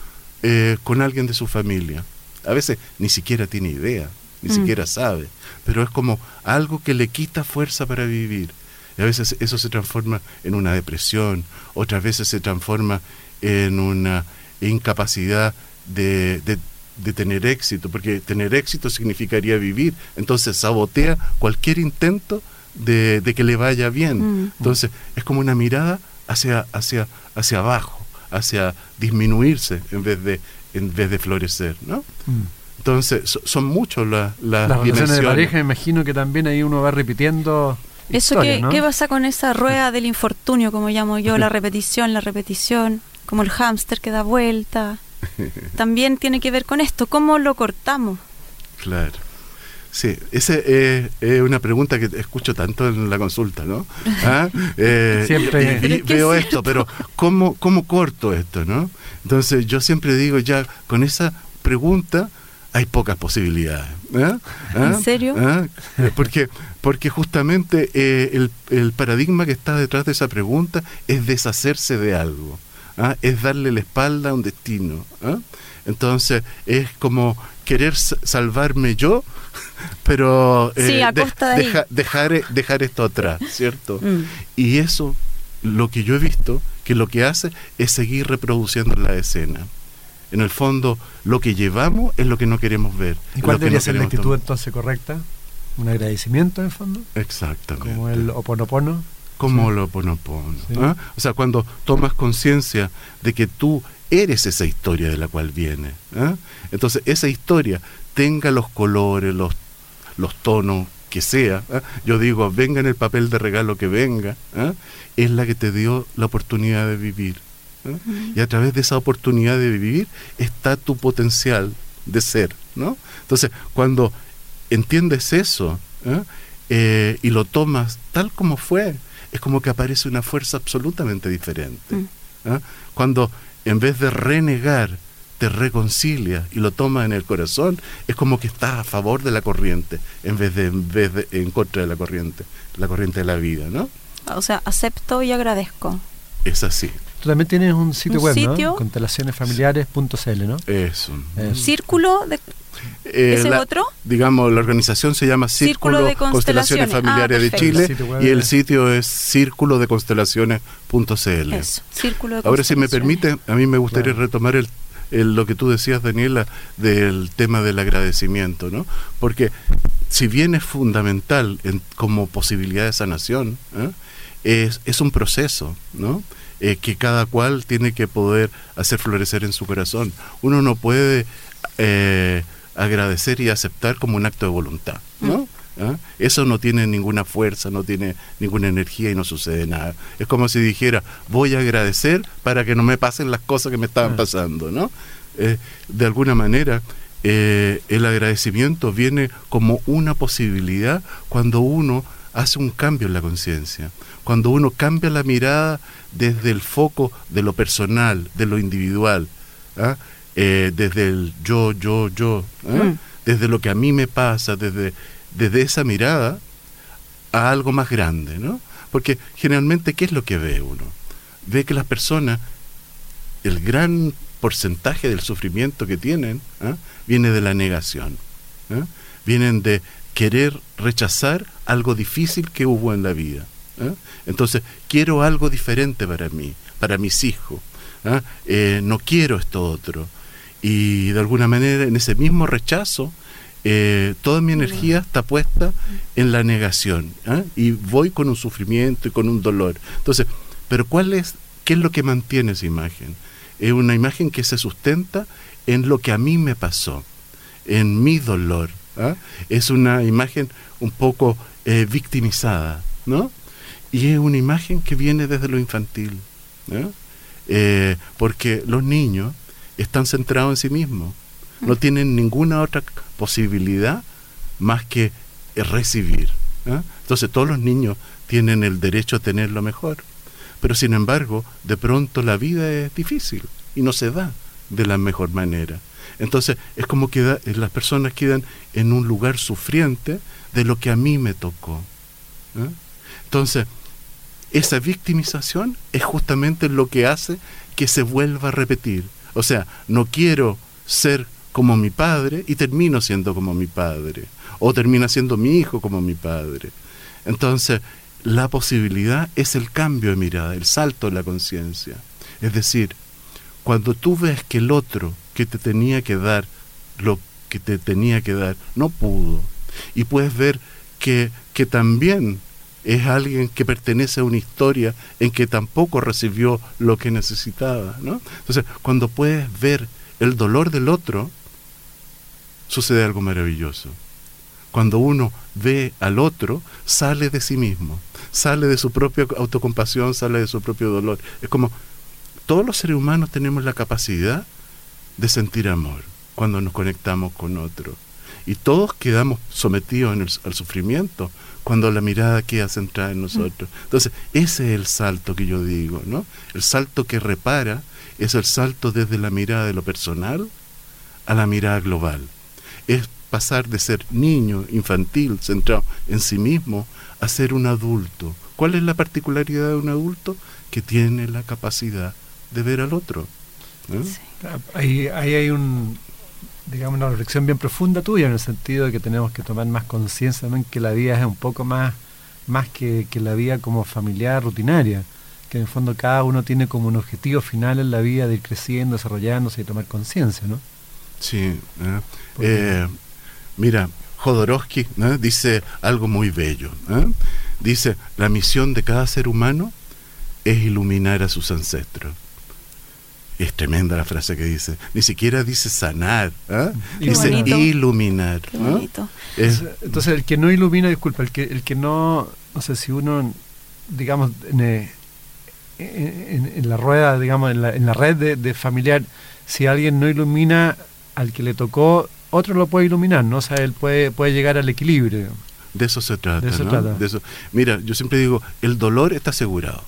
eh, con alguien de su familia. A veces ni siquiera tiene idea, ni Mm. siquiera sabe, pero es como algo que le quita fuerza para vivir. Y a veces eso se transforma en una depresión, otras veces se transforma en una incapacidad de, de- de tener éxito, porque tener éxito significaría vivir, entonces sabotea cualquier intento de, de que le vaya bien. Mm. Entonces es como una mirada hacia, hacia, hacia abajo, hacia disminuirse en vez de, en vez de florecer, ¿no? Mm. Entonces so- son muchos la- las Las relaciones de pareja, me imagino que también ahí uno va repitiendo. Eso historias, que, ¿no? ¿qué pasa con esa rueda del infortunio, como llamo yo, la repetición, la repetición, como el hámster que da vuelta? También tiene que ver con esto, ¿cómo lo cortamos? Claro. Sí, esa es, una pregunta que escucho tanto en la consulta, ¿no? ¿Ah? Eh, siempre veo esto, pero ¿cómo, ¿cómo corto esto, no? Entonces yo siempre digo, ya con esa pregunta hay pocas posibilidades. ¿eh? ¿En ¿Ah? serio? ¿Ah? Porque, porque justamente eh, el, el, paradigma que está detrás de esa pregunta es deshacerse de algo, es darle la espalda a un destino. Entonces es como querer salvarme yo, pero eh, dejar, dejar esto atrás, ¿cierto? Mm. Y eso, lo que yo he visto, que lo que hace es seguir reproduciendo la escena. En el fondo, lo que llevamos es lo que no queremos ver. ¿Y cuál debería ser la actitud entonces correcta? ¿Un agradecimiento en el fondo? Exactamente. Como el oponopono. Como el oponopono. ¿ah? O sea, cuando tomas conciencia de que tú eres esa historia de la cual viene. ¿ah? Entonces, esa historia tenga los colores, los, los tonos que sea, ¿ah? yo digo, venga en el papel de regalo que venga, es la que te dio la oportunidad de vivir. Y a través de esa oportunidad de vivir está tu potencial de ser. ¿no? Entonces, cuando entiendes eso eh, y lo tomas tal como fue, es como que aparece una fuerza absolutamente diferente. Mm. Cuando en vez de renegar, te reconcilia y lo toma en el corazón, es como que estás a favor de la corriente, en vez de, en, vez de en contra de la corriente, la corriente de la vida, ¿no? O sea, acepto y agradezco. Es así. Tú también tienes un sitio web, ¿no? Constelacionesfamiliares.cl, ¿no? Eso. Círculo de eh, ¿Ese otro? Digamos, la organización se llama Círculo, de Constelaciones, Familiares de Chile y el sitio es círculo de constelaciones.cl. Ahora, si me permite, a mí me gustaría retomar el, lo que tú decías, Daniela, del tema del agradecimiento, ¿no? Porque si bien es fundamental en, como posibilidad de sanación, ¿eh? es, es un proceso, ¿no? Eh, que cada cual tiene que poder hacer florecer en su corazón. Uno no puede eh, agradecer y aceptar como un acto de voluntad, ¿no? ¿Ah? Eso no tiene ninguna fuerza, no tiene ninguna energía y no sucede nada. Es como si dijera, voy a agradecer para que no me pasen las cosas que me estaban pasando, ¿no? Eh, de alguna manera, eh, el agradecimiento viene como una posibilidad cuando uno hace un cambio en la conciencia, cuando uno cambia la mirada desde el foco de lo personal, de lo individual, ¿ah? Eh, desde el yo, yo, yo, ¿eh? mm. desde lo que a mí me pasa, desde, desde esa mirada a algo más grande, ¿no? Porque generalmente, ¿qué es lo que ve uno? Ve que las personas, el gran porcentaje del sufrimiento que tienen, ¿eh? viene de la negación, vienen de querer rechazar algo difícil que hubo en la vida. Entonces, quiero algo diferente para mí, para mis hijos. no quiero esto otro. Y de alguna manera en ese mismo rechazo eh, toda mi energía está puesta en la negación y voy con un sufrimiento y con un dolor. Entonces pero cuál es qué es lo que mantiene esa imagen es una imagen que se sustenta en lo que a mí me pasó en mi dolor es una imagen un poco eh, victimizada no y es una imagen que viene desde lo infantil eh, porque los niños están centrados en sí mismos. No tienen ninguna otra posibilidad más que recibir. ¿eh? Entonces todos los niños tienen el derecho a tener lo mejor. Pero sin embargo, de pronto la vida es difícil y no se da de la mejor manera. Entonces es como que las personas quedan en un lugar sufriente de lo que a mí me tocó. ¿eh? Entonces, esa victimización es justamente lo que hace que se vuelva a repetir o sea, no quiero ser como mi padre y termino siendo como mi padre. O termina siendo mi hijo como mi padre. Entonces, la posibilidad es el cambio de mirada, el salto de la conciencia. Es decir, cuando tú ves que el otro que te tenía que dar lo que te tenía que dar no pudo, y puedes ver que, que también es alguien que pertenece a una historia en que tampoco recibió lo que necesitaba, ¿no? Entonces, cuando puedes ver el dolor del otro, sucede algo maravilloso. Cuando uno ve al otro, sale de sí mismo, sale de su propia autocompasión, sale de su propio dolor. Es como todos los seres humanos tenemos la capacidad de sentir amor cuando nos conectamos con otro. Y todos quedamos sometidos al sufrimiento cuando la mirada queda centrada en nosotros. Entonces, ese es el salto que yo digo, ¿no? El salto que repara es el salto desde la mirada de lo personal a la mirada global. Es pasar de ser niño, infantil, centrado en sí mismo, a ser un adulto. ¿Cuál es la particularidad de un adulto? Que tiene la capacidad de ver al otro. Ahí, ahí hay un, digamos, una reflexión bien profunda tuya en el sentido de que tenemos que tomar más conciencia también que la vida es un poco más, más que, que, la vida como familiar rutinaria, que en el fondo cada uno tiene como un objetivo final en la vida de ir creciendo, desarrollándose y tomar conciencia, ¿no? Sí. ¿eh? Eh, mira, Jodorowsky dice algo muy bello. ¿eh? Dice, la misión de cada ser humano es iluminar a sus ancestros. Es tremenda la frase que dice. Ni siquiera dice sanar, ¿ah? dice iluminar. Entonces, el que no ilumina, disculpa, el que, el que no, no sé si uno, digamos, en, en, la rueda, digamos, en la, en la red de, familiar, si alguien no ilumina al que le tocó, otro lo puede iluminar, ¿no? O sea, él puede, puede llegar al equilibrio. De eso se trata. De eso trata. De eso. Mira, yo siempre digo, el dolor está asegurado.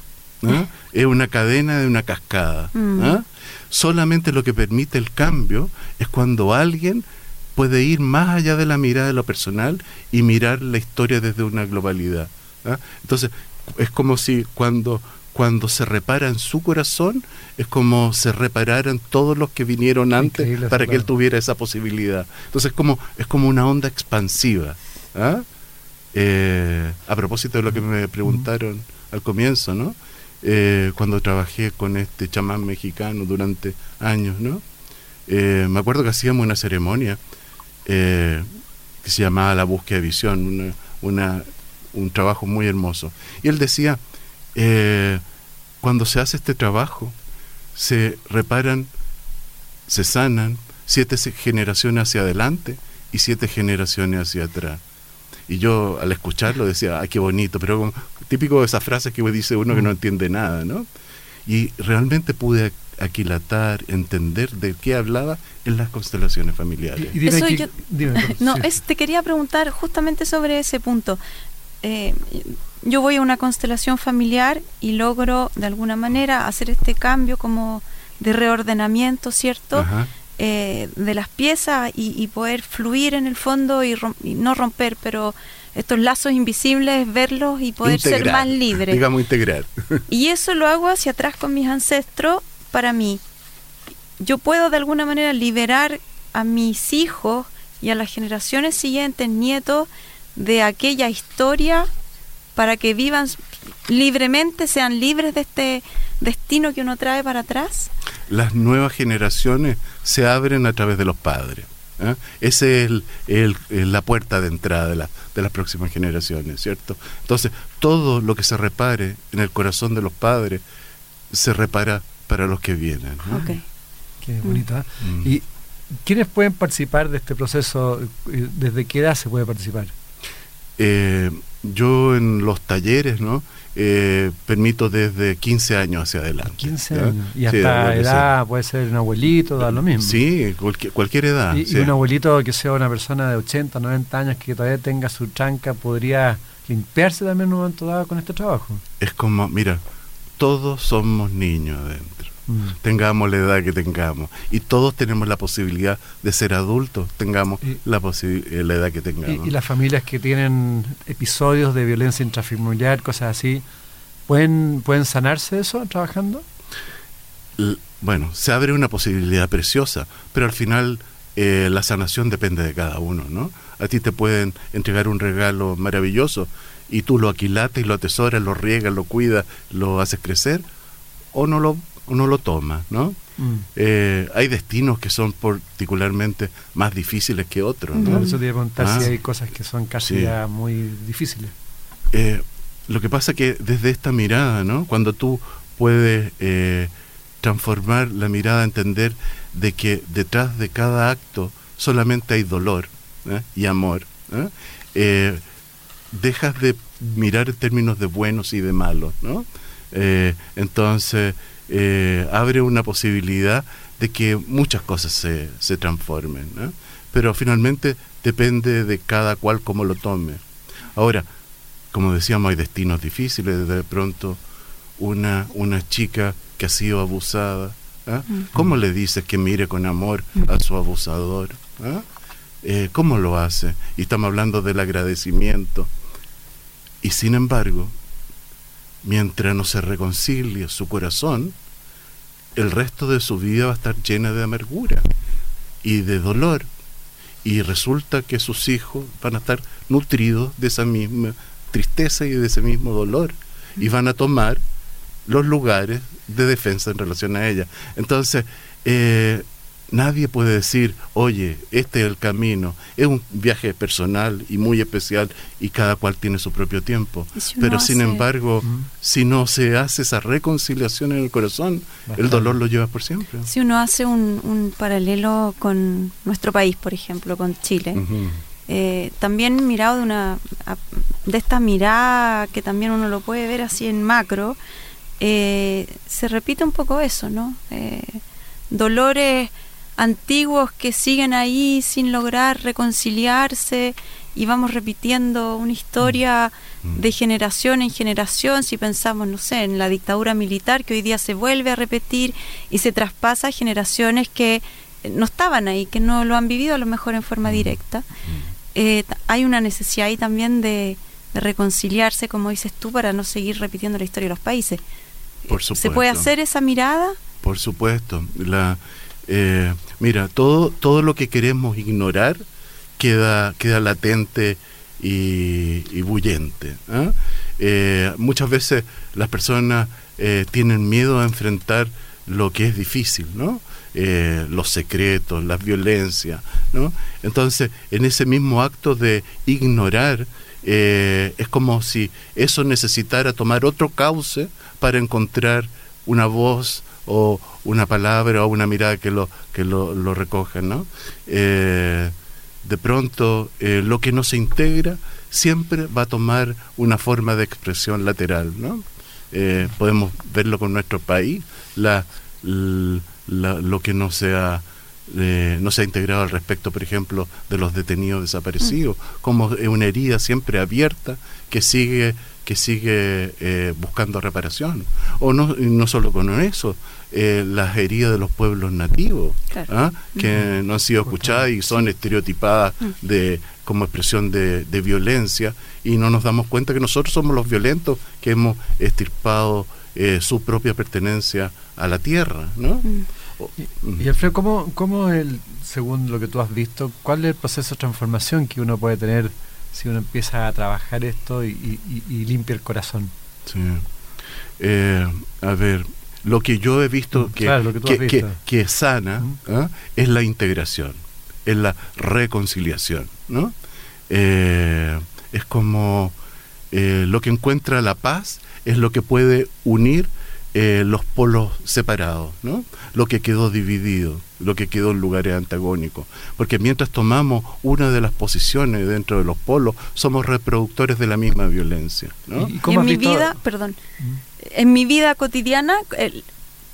Es una cadena de una cascada. Mm. Solamente lo que permite el cambio es cuando alguien puede ir más allá de la mirada de lo personal y mirar la historia desde una globalidad. Entonces, es como si cuando, cuando se repara en su corazón, es como se repararan todos los que vinieron antes para que él tuviera esa posibilidad. Entonces, es como, es como una onda expansiva. Eh, a propósito de lo que me preguntaron al comienzo, ¿no? Eh, cuando trabajé con este chamán mexicano durante años, ¿no? Eh, me acuerdo que hacíamos una ceremonia eh, que se llamaba La búsqueda de visión, una, un trabajo muy hermoso. Y él decía, cuando se hace este trabajo, se reparan, se sanan siete generaciones hacia adelante y siete generaciones hacia atrás. Y yo al escucharlo decía, ay, qué bonito, pero típico de esas frases que dice uno que no mm. entiende nada, ¿no? Y realmente pude aquilatar, entender de qué hablaba en las constelaciones familiares. no, te quería preguntar justamente sobre ese punto. Eh, yo voy a una constelación familiar y logro de alguna manera hacer este cambio como de reordenamiento, ¿cierto? Eh, de las piezas y, poder fluir en el fondo y, no romper, pero estos lazos invisibles, verlos y poder ser más libre. Digamos integrar. Y eso lo hago hacia atrás con mis ancestros para mí. Yo puedo de alguna manera liberar a mis hijos y a las generaciones siguientes, nietos, de aquella historia para que vivan libremente, sean libres de este destino que uno trae para atrás? Las nuevas generaciones se abren a través de los padres. ¿eh? Esa es el, la puerta de entrada de, de las próximas generaciones, ¿cierto? Entonces, todo lo que se repare en el corazón de los padres se repara para los que vienen. Qué bonita. ¿eh? Mm. ¿Y quiénes pueden participar de este proceso? ¿Desde qué edad se puede participar? Eh, yo en los talleres, ¿no? Eh, permito desde 15 años hacia adelante. 15 años. Y hasta edad puede ser un abuelito, da lo mismo. Sí, cualquier, edad. Y, un abuelito que sea una persona de 80, 90 años que todavía tenga su chanca, podría limpiarse también en un momento dado con este trabajo. Es como, mira, todos somos niños adentro. Mm. tengamos la edad que tengamos. Y todos tenemos la posibilidad de ser adultos, tengamos la, eh, la edad que tengamos. Y, las familias que tienen episodios de violencia intrafamiliar, cosas así, ¿pueden, ¿pueden sanarse eso trabajando? bueno, se abre una posibilidad preciosa, pero al final eh, la sanación depende de cada uno, ¿no? A ti te pueden entregar un regalo maravilloso y tú lo aquilates y lo atesoras, lo riegas, lo cuidas, lo haces crecer, o no lo uno lo toma, ¿no? Mm. Eh, hay destinos que son particularmente más difíciles que otros. ¿no? Por eso te iba a preguntar si ah. hay cosas que son casi muy difíciles. Eh, lo que pasa que desde esta mirada, ¿no? Cuando tú puedes eh, transformar la mirada, entender de que detrás de cada acto solamente hay dolor y amor, dejas de mirar en términos de buenos y de malos, ¿no? entonces eh, abre una posibilidad de que muchas cosas se, se transformen. Pero finalmente depende de cada cual cómo lo tome. Ahora, como decíamos, hay destinos difíciles, de pronto una, una chica que ha sido abusada, ¿ah? ¿cómo le dices que mire con amor a su abusador? ¿Ah? Eh, ¿Cómo lo hace? Y estamos hablando del agradecimiento. Y sin embargo, mientras no se reconcilie su corazón, el resto de su vida va a estar llena de amargura y de dolor. Y resulta que sus hijos van a estar nutridos de esa misma tristeza y de ese mismo dolor. Y van a tomar los lugares de defensa en relación a ella. Entonces, eh, nadie puede decir, oye, este es el camino. Es un viaje personal y muy especial y cada cual tiene su propio tiempo. Pero sin embargo, si no se hace esa reconciliación en el corazón, el dolor lo lleva por siempre. Si uno hace un, paralelo con nuestro país, por ejemplo, con Chile, eh, también mirado de una de esta mirada que también uno lo puede ver así en macro, eh, se repite un poco eso, ¿no? Eh, dolores antiguos que siguen ahí sin lograr reconciliarse y vamos repitiendo una historia mm. de generación en generación, si pensamos, no sé, en la dictadura militar que hoy día se vuelve a repetir y se traspasa a generaciones que no estaban ahí, que no lo han vivido a lo mejor en forma mm. directa. Mm. Eh, hay una necesidad ahí también de, de reconciliarse, como dices tú, para no seguir repitiendo la historia de los países. ¿Se puede hacer esa mirada? Por supuesto. La, eh, mira, todo, todo lo que queremos ignorar queda, queda latente y, y bullente. ¿ah? Eh, muchas veces las personas eh, tienen miedo a enfrentar lo que es difícil, ¿no? los secretos, las violencias, ¿no? Entonces, en ese mismo acto de ignorar, es como si eso necesitara tomar otro cauce para encontrar una voz o una palabra o una mirada que lo, que lo, lo recojan, ¿no? Eh, de pronto, eh, lo que no se integra siempre va a tomar una forma de expresión lateral, ¿no? Eh, podemos verlo con nuestro país, la, lo que no se ha no se ha integrado al respecto, por ejemplo, de los detenidos desaparecidos, mm. como una herida siempre abierta que sigue que sigue eh, buscando reparación. O no, no solo con eso, eh, las heridas de los pueblos nativos, ¿ah? que no han sido escuchadas y son estereotipadas de como expresión de, violencia y no nos damos cuenta que nosotros somos los violentos que hemos estirpado eh, su propia pertenencia a la tierra, ¿no? Mm. Y, Alfredo, ¿cómo, ¿cómo el, según lo que tú has visto, cuál es el proceso de transformación que uno puede tener si uno empieza a trabajar esto y, limpia el corazón. Sí. Eh, a ver, lo que yo he visto mm, que, que, sana ¿ah? es la integración, es la reconciliación. ¿no? Eh, es como eh, lo que encuentra la paz es lo que puede unir eh, los polos separados, ¿no? lo que quedó dividido, lo que quedó en lugares antagónicos. Porque mientras tomamos una de las posiciones dentro de los polos, somos reproductores de la misma violencia. ¿no? en mi vida, perdón, ¿Mm? en mi vida cotidiana,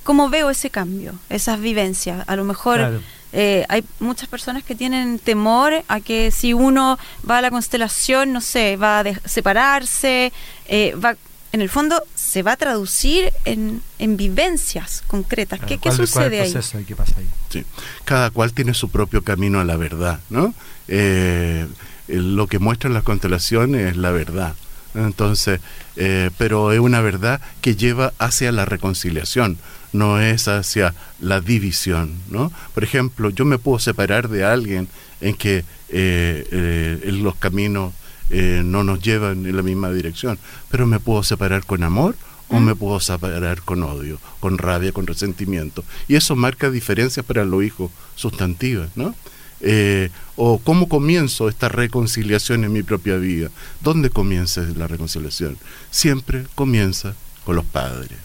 ¿cómo veo ese cambio, esas vivencias? A lo mejor... Eh, hay muchas personas que tienen temor a que si uno va a la constelación, no sé, va a separarse, eh, va en el fondo se va a traducir en, vivencias concretas. ¿Qué, sucede ahí? ¿Qué pasa ahí? Sí. Cada cual tiene su propio camino a la verdad, ¿no? Eh, lo que muestran las constelaciones es la verdad. Entonces, eh, pero es una verdad que lleva hacia la reconciliación, no es hacia la división, ¿no? Por ejemplo, yo me puedo separar de alguien en que eh, los caminos eh, no nos llevan en la misma dirección, pero me puedo separar con amor o me puedo separar con odio, con rabia, con resentimiento. Y eso marca diferencias para los hijos sustantivos, ¿no? Eh, o cómo comienzo esta reconciliación en mi propia vida. ¿Dónde comienza la reconciliación? Siempre comienza con los padres.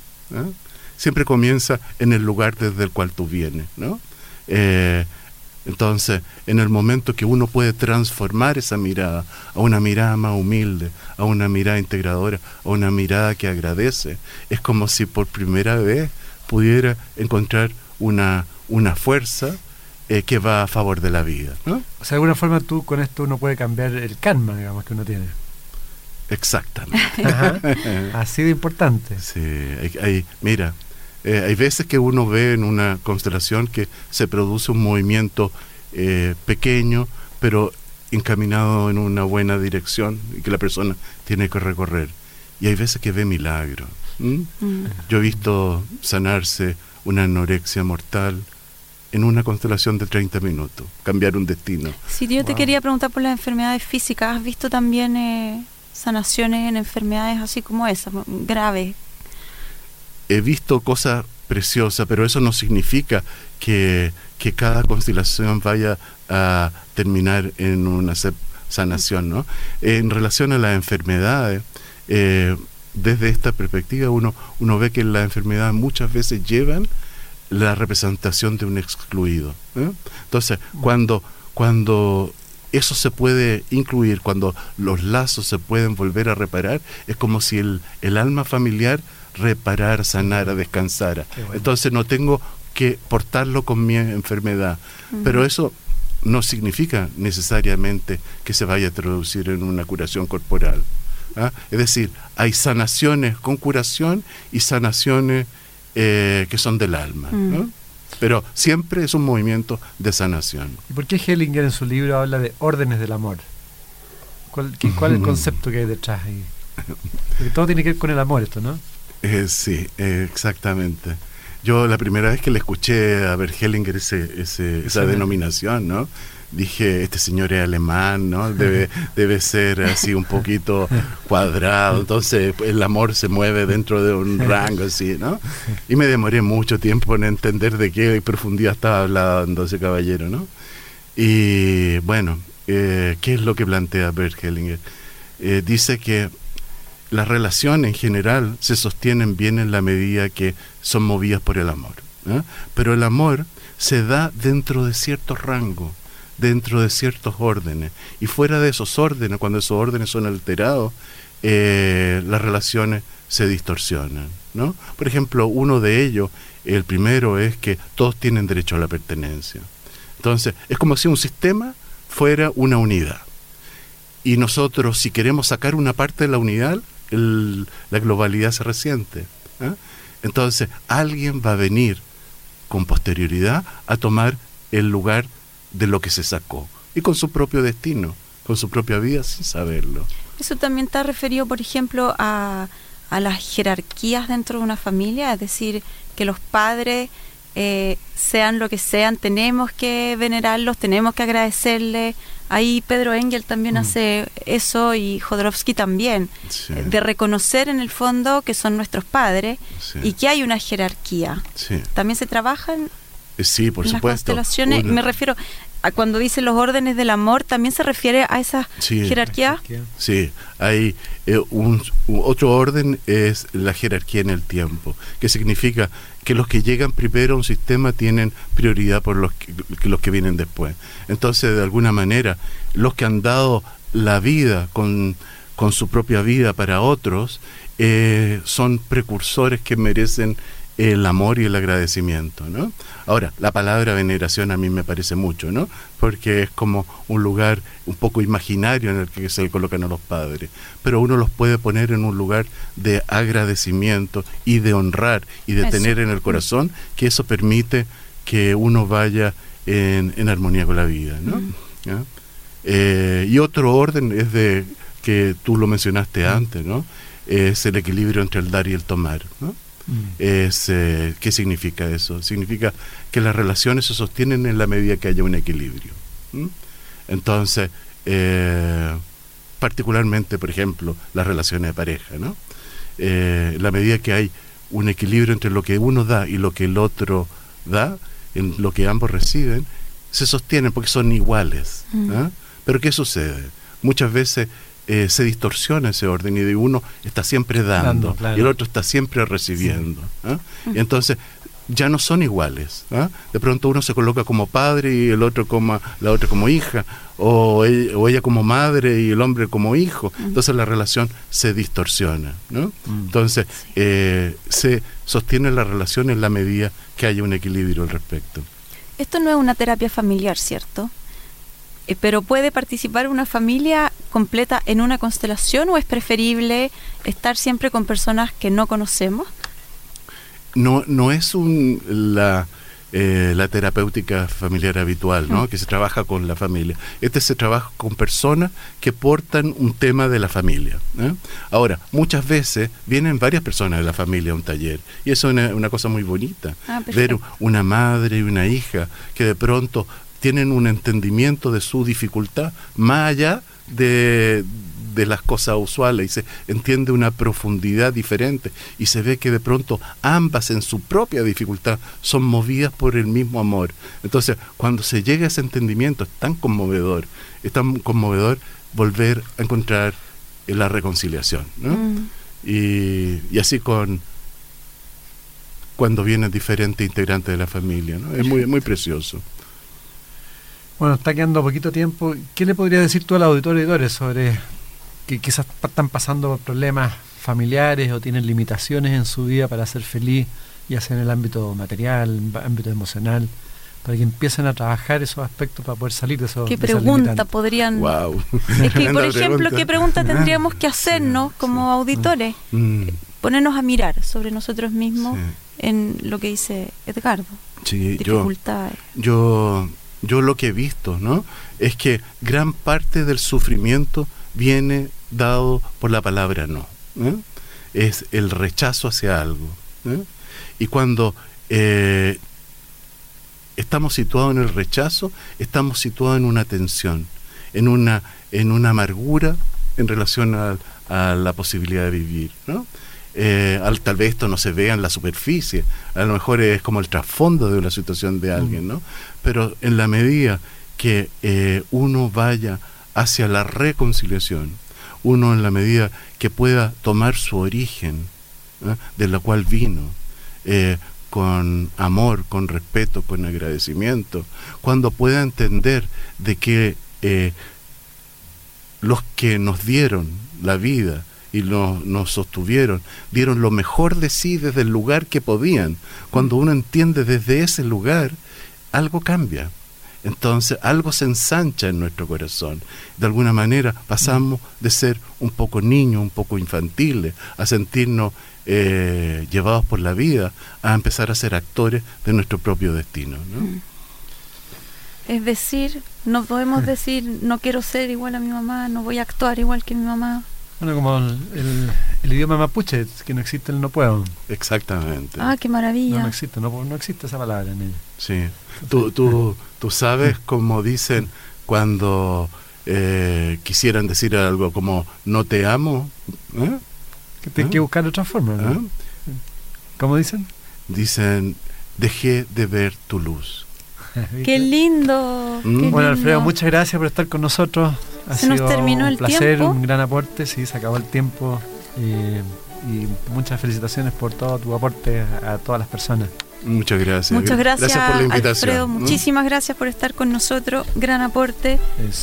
Siempre comienza en el lugar desde el cual tú vienes. ¿no? Eh, entonces, en el momento que uno puede transformar esa mirada a una mirada más humilde, a una mirada integradora, a una mirada que agradece, es como si por primera vez pudiera encontrar una, una fuerza eh, que va a favor de la vida. ¿no? O sea, de alguna forma tú con esto uno puede cambiar el karma, digamos, que uno tiene. Exactamente. Ajá. Así de importante. Sí, hay, hay- mira, eh, hay veces que uno ve en una constelación que se produce un movimiento eh, pequeño, pero encaminado en una buena dirección y que la persona tiene que recorrer. Y hay veces que ve milagros. ¿m? Mm. Yo he visto sanarse una anorexia mortal en una constelación de 30 minutos, cambiar un destino. Si yo te Wow. quería preguntar por las enfermedades físicas, ¿has visto también eh, sanaciones en enfermedades así como esas, graves? He visto cosas preciosas, pero eso no significa que, que cada constelación vaya a terminar en una sanación, ¿no? En relación a las enfermedades, eh, desde esta perspectiva uno, uno ve que las enfermedades muchas veces llevan la representación de un excluido. ¿eh? Entonces, cuando, cuando eso se puede incluir, cuando los lazos se pueden volver a reparar, es como si el, el alma familiar reparara, sanara, descansara. Qué bueno. Entonces no tengo que portarlo con mi enfermedad. Pero eso no significa necesariamente que se vaya a traducir en una curación corporal. ¿ah? Es decir, hay sanaciones con curación y sanaciones eh, que son del alma. ¿no? Pero siempre es un movimiento de sanación. ¿Y por qué Hellinger en su libro habla de órdenes del amor? ¿Cuál, qué- cuál es el concepto que hay detrás ahí? Porque todo tiene que ver con el amor esto, ¿no? Eh, sí, eh, exactamente. Yo la primera vez que le escuché a Bert Hellinger ese, ese- esa Sí. denominación, ¿no? Dije, este señor es alemán, ¿no? Debe, debe ser así un poquito cuadrado, entonces el amor se mueve dentro de un rango así, ¿no? Y me demoré mucho tiempo en entender de qué profundidad estaba hablando ese caballero, ¿no? Y bueno, eh, ¿qué es lo que plantea Bert Hellinger? Eh, dice que las relaciones en general se sostienen bien en la medida que son movidas por el amor. ¿eh? Pero el amor se da dentro de ciertos rangos, dentro de ciertos órdenes. Y fuera de esos órdenes, cuando esos órdenes son alterados, eh, las relaciones se distorsionan. ¿no? Por ejemplo, uno de ellos, el primero es que todos tienen derecho a la pertenencia. Entonces, es como si un sistema fuera una unidad. Y nosotros, si queremos sacar una parte de la unidad, la globalidad se resiente. ¿eh? Entonces, alguien va a venir con posterioridad a tomar el lugar de lo que se sacó. Y con su propio destino, con su propia vida, sin saberlo. Eso también está referido, por ejemplo, a, a las jerarquías dentro de una familia, es decir, que los padres, eh, sean lo que sean, tenemos que venerarlos, tenemos que agradecerles. Ahí Pedro Engel también Mm. hace eso y Jodorowsky también, Sí, eh, de reconocer en el fondo que son nuestros padres sí, y que hay una jerarquía. sí. También se trabaja en Eh, Sí, por las supuesto. constelaciones, Una- me refiero cuando dice los órdenes del amor, también se refiere a esa Sí. jerarquía. Sí, hay eh, un, otro orden es la jerarquía en el tiempo, que significa que los que llegan primero a un sistema tienen prioridad por los que, que los que vienen después. Entonces, de alguna manera, los que han dado la vida con, con su propia vida para otros eh, son precursores que merecen el amor y el agradecimiento, ¿no? Ahora, la palabra veneración a mí me parece mucho, ¿no? Porque es como un lugar un poco imaginario en el que se colocan a los padres, pero uno los puede poner en un lugar de agradecimiento y de honrar y de Eso. tener en el corazón que eso permite que uno vaya en, en armonía con la vida, ¿no? Mm. ¿Ya? Eh, y otro orden es de que tú lo mencionaste antes, ¿no? Es el equilibrio entre el dar y el tomar, ¿no? Mm. es eh, ¿qué significa eso? Significa que las relaciones se sostienen en la medida que haya un equilibrio. Entonces, eh, particularmente, por ejemplo, las relaciones de pareja, ¿no? Eh, la medida que hay un equilibrio entre lo que uno da y lo que el otro da, en lo que ambos reciben, se sostienen porque son iguales. Mm. ¿ah? Pero ¿qué sucede? Muchas veces eh, se distorsiona ese orden y de uno está siempre dando, Dando, claro. y el otro está siempre recibiendo. ¿ah? Y entonces ya no son iguales. ¿ah? De pronto uno se coloca como padre y el otro como la otra como hija, o ella, o ella como madre y el hombre como hijo. Entonces la relación se distorsiona. ¿no? Mm. Entonces eh, se sostiene la relación en la medida que haya un equilibrio al respecto. Esto no es una terapia familiar, ¿cierto? Eh, pero ¿puede participar una familia completa en una constelación o es preferible estar siempre con personas que no conocemos? No, no es un, la, eh, la terapéutica familiar habitual, ¿no? Que se trabaja con la familia. Este se trabaja con personas que portan un tema de la familia. ¿eh? Ahora, muchas veces vienen varias personas de la familia a un taller y eso es una, cosa muy bonita. Ah, Ver una madre y una hija que de pronto tienen un entendimiento de su dificultad más allá de, las cosas usuales y se entiende una profundidad diferente y se ve que de pronto ambas en su propia dificultad son movidas por el mismo amor. Entonces, cuando se llega a ese entendimiento es tan conmovedor, es tan conmovedor volver a encontrar la reconciliación. Mm. Y, y, así con cuando vienen diferentes integrantes de la familia. ¿no? Es muy, muy precioso. Bueno, está quedando poquito tiempo. ¿Qué le podría decir tú a los auditores sobre que quizás están pasando problemas familiares o tienen limitaciones en su vida para ser feliz, ya sea en el ámbito material, en el ámbito emocional? para que empiecen a trabajar esos aspectos para poder salir de esos ¿Qué pregunta podrían wow. Es que por ejemplo, ¿qué pregunta tendríamos que hacernos como auditores? Mm. Ponernos a mirar sobre nosotros mismos en lo que dice Edgardo. Sí, Dificultades. yo yo lo que he visto, ¿no? Es que gran parte del sufrimiento viene dado por la palabra no. ¿eh? Es el rechazo hacia algo. ¿eh? Y cuando eh, estamos situados en el rechazo, estamos situados en una tensión, en una, en una amargura en relación a, a la posibilidad de vivir, ¿no? Eh, tal vez esto no se vea en la superficie, a lo mejor es como el trasfondo de una situación de alguien, ¿no? Pero en la medida que eh, uno vaya hacia la reconciliación, uno en la medida que pueda tomar su origen, de la cual vino, eh, con amor, con respeto, con agradecimiento, cuando pueda entender de que los que nos dieron la vida, y nos, sostuvieron, dieron lo mejor de sí desde el lugar que podían. Cuando uno entiende desde ese lugar, algo cambia. Entonces algo se ensancha en nuestro corazón. De alguna manera pasamos de ser un poco niños, un poco infantiles, a sentirnos eh, llevados por la vida, a empezar a ser actores de nuestro propio destino. Mm. Es decir, no podemos decir no quiero ser igual a mi mamá, no voy a actuar igual que mi mamá, bueno, como el, idioma mapuche, que no existe el no puedo. Exactamente. Ah, qué maravilla. No, existe, no, existe esa palabra en ella. Sí. Tú, tú, tú sabes cómo dicen cuando eh, quisieran decir algo como no te amo. ¿Eh? Que tienes que ¿Eh? buscar otra forma. ¿no? ¿Eh? ¿Cómo dicen? Dicen, dejé de ver tu luz. ¡Qué lindo! Mm. bueno, Alfredo, muchas gracias por estar con nosotros. Ha se nos terminó el placer, un gran aporte, sí, se acabó el tiempo. Eh, y muchas felicitaciones por todo tu aporte a, todas las personas. Muchas gracias. Muchas gracias, por la invitación. Alfredo, muchísimas gracias por estar con nosotros. Gran aporte.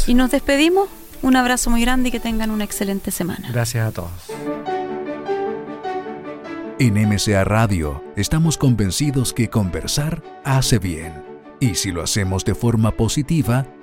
Y nos despedimos. Un abrazo muy grande y que tengan una excelente semana. Gracias a todos. En MCA Radio estamos convencidos que conversar hace bien. Y si lo hacemos de forma positiva,